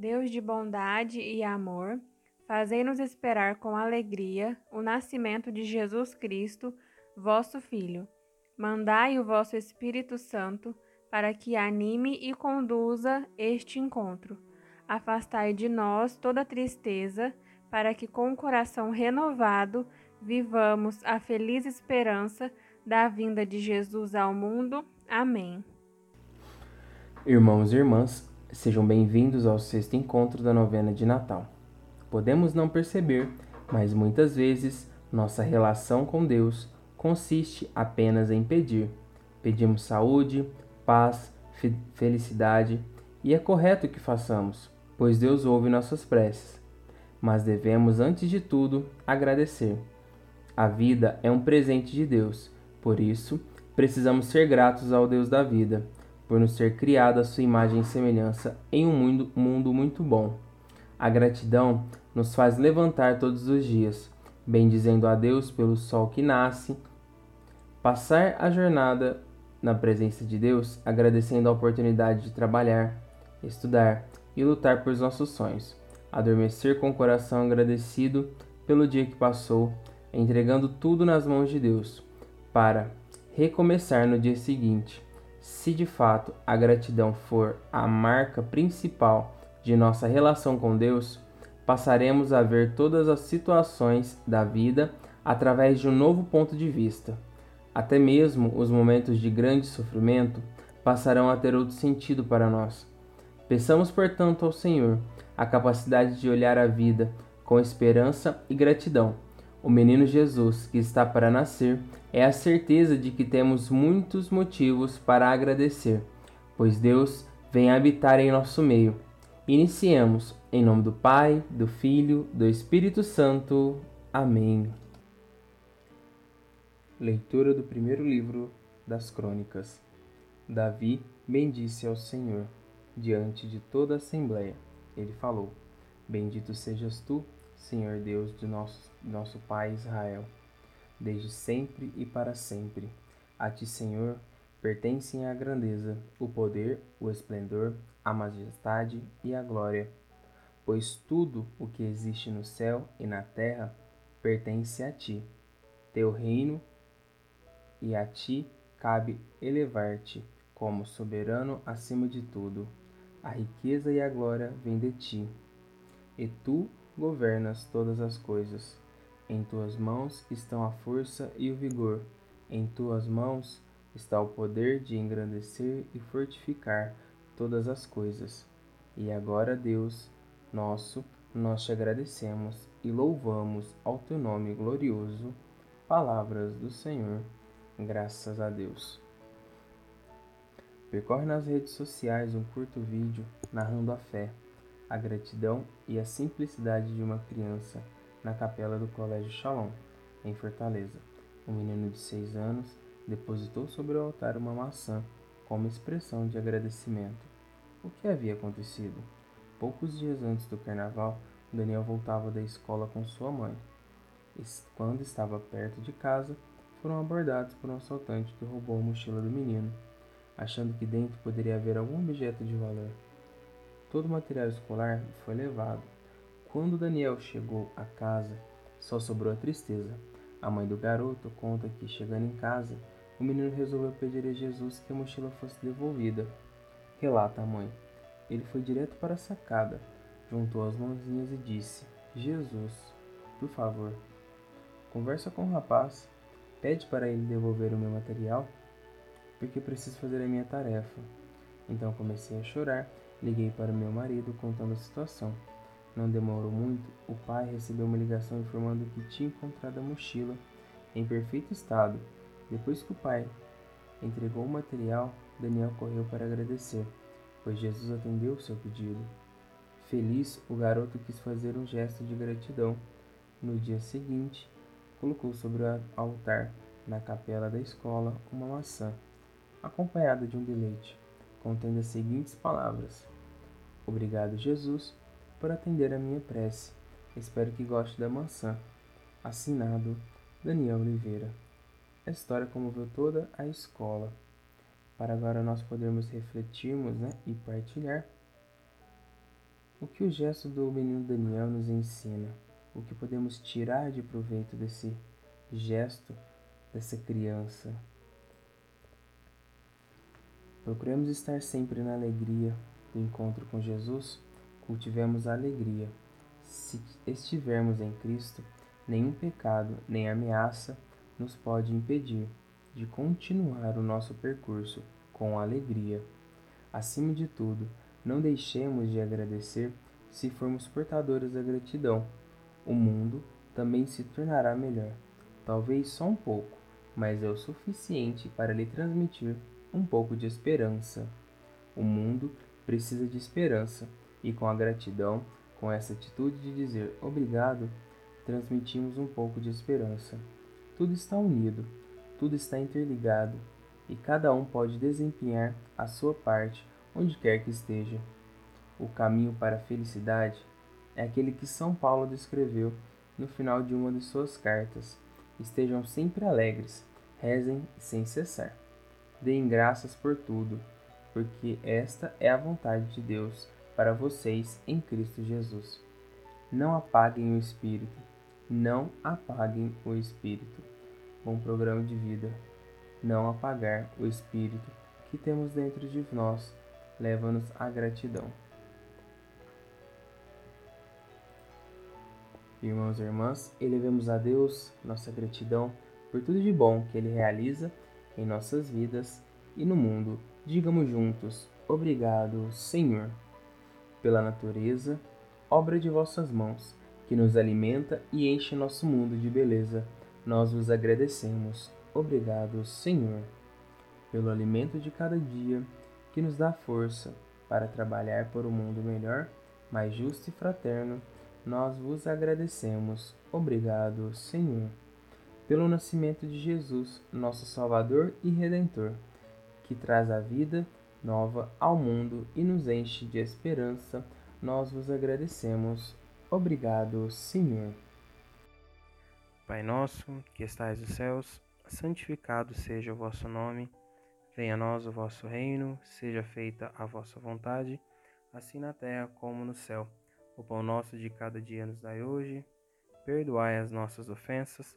Deus de bondade e amor, fazei-nos esperar com alegria o nascimento de Jesus Cristo, vosso Filho. Mandai o vosso Espírito Santo para que anime e conduza este encontro. Afastai de nós toda tristeza, para que com o coração renovado vivamos a feliz esperança da vinda de Jesus ao mundo. Amém. Irmãos e irmãs, sejam bem-vindos ao sexto encontro da novena de Natal. Podemos não perceber, mas muitas vezes nossa relação com Deus consiste apenas em pedir. Pedimos saúde, paz, felicidade, e é correto que façamos, pois Deus ouve nossas preces. Mas devemos, antes de tudo, agradecer. A vida é um presente de Deus, por isso, precisamos ser gratos ao Deus da vida, por nos ter criado a sua imagem e semelhança em um mundo, mundo muito bom. A gratidão nos faz levantar todos os dias, bendizendo a Deus pelo sol que nasce, passar a jornada na presença de Deus, agradecendo a oportunidade de trabalhar, estudar e lutar por nossos sonhos, adormecer com o coração agradecido pelo dia que passou, entregando tudo nas mãos de Deus, para recomeçar no dia seguinte. Se de fato a gratidão for a marca principal de nossa relação com Deus, passaremos a ver todas as situações da vida através de um novo ponto de vista. Até mesmo os momentos de grande sofrimento passarão a ter outro sentido para nós. Peçamos, portanto, ao Senhor a capacidade de olhar a vida com esperança e gratidão. O menino Jesus, que está para nascer, é a certeza de que temos muitos motivos para agradecer, pois Deus vem habitar em nosso meio. Iniciemos em nome do Pai, do Filho, do Espírito Santo. Amém. Leitura do primeiro livro das Crônicas. Davi bendisse ao Senhor diante de toda a assembleia. Ele falou: Bendito sejas tu, Senhor Deus de nosso, nosso Pai Israel, desde sempre e para sempre. A ti, Senhor, pertencem a grandeza, o poder, o esplendor, a majestade e a glória. Pois tudo o que existe no céu e na terra pertence a ti. Teu reino e a ti cabe elevar-te como soberano acima de tudo. A riqueza e a glória vêm de ti, e tu governas todas as coisas. Em tuas mãos estão a força e o vigor, em tuas mãos está o poder de engrandecer e fortificar todas as coisas. E agora, Deus nosso, nós te agradecemos e louvamos ao teu nome glorioso. Palavras do Senhor. Graças a Deus. Percorre nas redes sociais um curto vídeo narrando a fé, a gratidão e a simplicidade de uma criança na capela do Colégio Shalom, em Fortaleza. Um menino de seis anos depositou sobre o altar uma maçã como expressão de agradecimento. O que havia acontecido? Poucos dias antes do carnaval, Daniel voltava da escola com sua mãe. Quando estava perto de casa, foram abordados por um assaltante que roubou a mochila do menino, achando que dentro poderia haver algum objeto de valor. Todo o material escolar foi levado. Quando Daniel chegou à casa, só sobrou a tristeza. A mãe do garoto conta que, chegando em casa, o menino resolveu pedir a Jesus que a mochila fosse devolvida. Relata a mãe. Ele foi direto para a sacada, juntou as mãozinhas e disse: Jesus, por favor, conversa com o rapaz Pede para ele devolver o meu material, porque preciso fazer a minha tarefa. Então comecei a chorar, liguei para meu marido contando a situação. Não demorou muito, o pai recebeu uma ligação informando que tinha encontrado a mochila em perfeito estado. Depois que o pai entregou o material, Daniel correu para agradecer, pois Jesus atendeu o seu pedido. Feliz, o garoto quis fazer um gesto de gratidão. No dia seguinte, colocou sobre o altar, na capela da escola, uma maçã, acompanhada de um bilhete, contendo as seguintes palavras: Obrigado, Jesus, por atender a minha prece. Espero que goste da maçã. Assinado Daniel Oliveira. A história comoveu toda a escola. Para agora nós podermos refletirmos né, e partilhar. O que o gesto do menino Daniel nos ensina? O que podemos tirar de proveito desse gesto dessa criança? Procuremos estar sempre na alegria do encontro com Jesus, cultivemos a alegria. Se estivermos em Cristo, nenhum pecado nem ameaça nos pode impedir de continuar o nosso percurso com alegria. Acima de tudo, não deixemos de agradecer se formos portadores da gratidão. O mundo também se tornará melhor. Talvez só um pouco, mas é o suficiente para lhe transmitir um pouco de esperança. O mundo precisa de esperança e com a gratidão, com essa atitude de dizer obrigado, transmitimos um pouco de esperança. Tudo está unido, tudo está interligado e cada um pode desempenhar a sua parte onde quer que esteja. O caminho para a felicidade é aquele que São Paulo descreveu no final de uma de suas cartas. Estejam sempre alegres, rezem sem cessar. Deem graças por tudo, porque esta é a vontade de Deus para vocês em Cristo Jesus. Não apaguem o espírito, não apaguem o espírito. Bom programa de vida. Não apagar o espírito que temos dentro de nós leva-nos à gratidão. Irmãos e irmãs, elevemos a Deus nossa gratidão por tudo de bom que Ele realiza em nossas vidas e no mundo. Digamos juntos: Obrigado, Senhor, pela natureza, obra de vossas mãos, que nos alimenta e enche nosso mundo de beleza. Nós vos agradecemos. Obrigado, Senhor, pelo alimento de cada dia que nos dá força para trabalhar por um mundo melhor, mais justo e fraterno. Nós vos agradecemos. Obrigado, Senhor pelo nascimento de Jesus, nosso Salvador e Redentor, que traz a vida nova ao mundo e nos enche de esperança, nós vos agradecemos. Obrigado, Senhor. Pai nosso, que estais nos céus, santificado seja o vosso nome. Venha a nós o vosso reino, seja feita a vossa vontade, assim na terra como no céu. O pão nosso de cada dia nos dai hoje. Perdoai as nossas ofensas,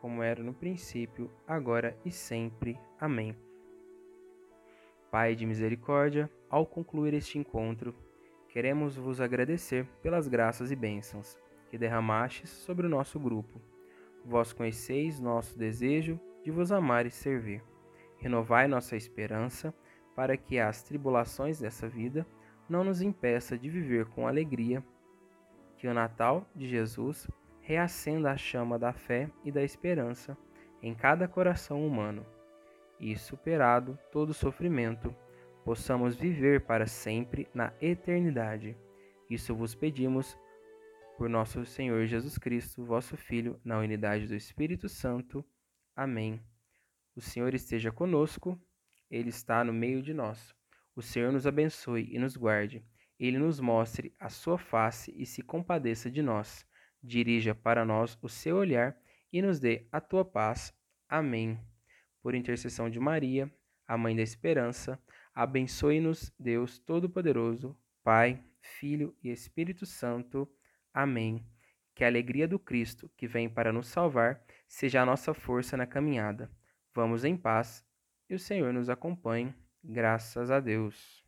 como era no princípio, agora e sempre. Amém. Pai de misericórdia, ao concluir este encontro, queremos vos agradecer pelas graças e bênçãos que derramastes sobre o nosso grupo. Vós conheceis nosso desejo de vos amar e servir. Renovai nossa esperança para que as tribulações dessa vida não nos impeça de viver com alegria. Que o Natal de Jesus reacenda a chama da fé e da esperança em cada coração humano, e, superado todo sofrimento, possamos viver para sempre na eternidade. Isso vos pedimos por nosso Senhor Jesus Cristo, vosso Filho, na unidade do Espírito Santo. Amém. O Senhor esteja conosco, Ele está no meio de nós. O Senhor nos abençoe e nos guarde. Ele nos mostre a sua face e se compadeça de nós dirija para nós o seu olhar e nos dê a tua paz. Amém. Por intercessão de Maria, a Mãe da Esperança, abençoe-nos, Deus Todo-Poderoso, Pai, Filho e Espírito Santo. Amém. Que a alegria do Cristo, que vem para nos salvar, seja a nossa força na caminhada. Vamos em paz e o Senhor nos acompanhe. Graças a Deus.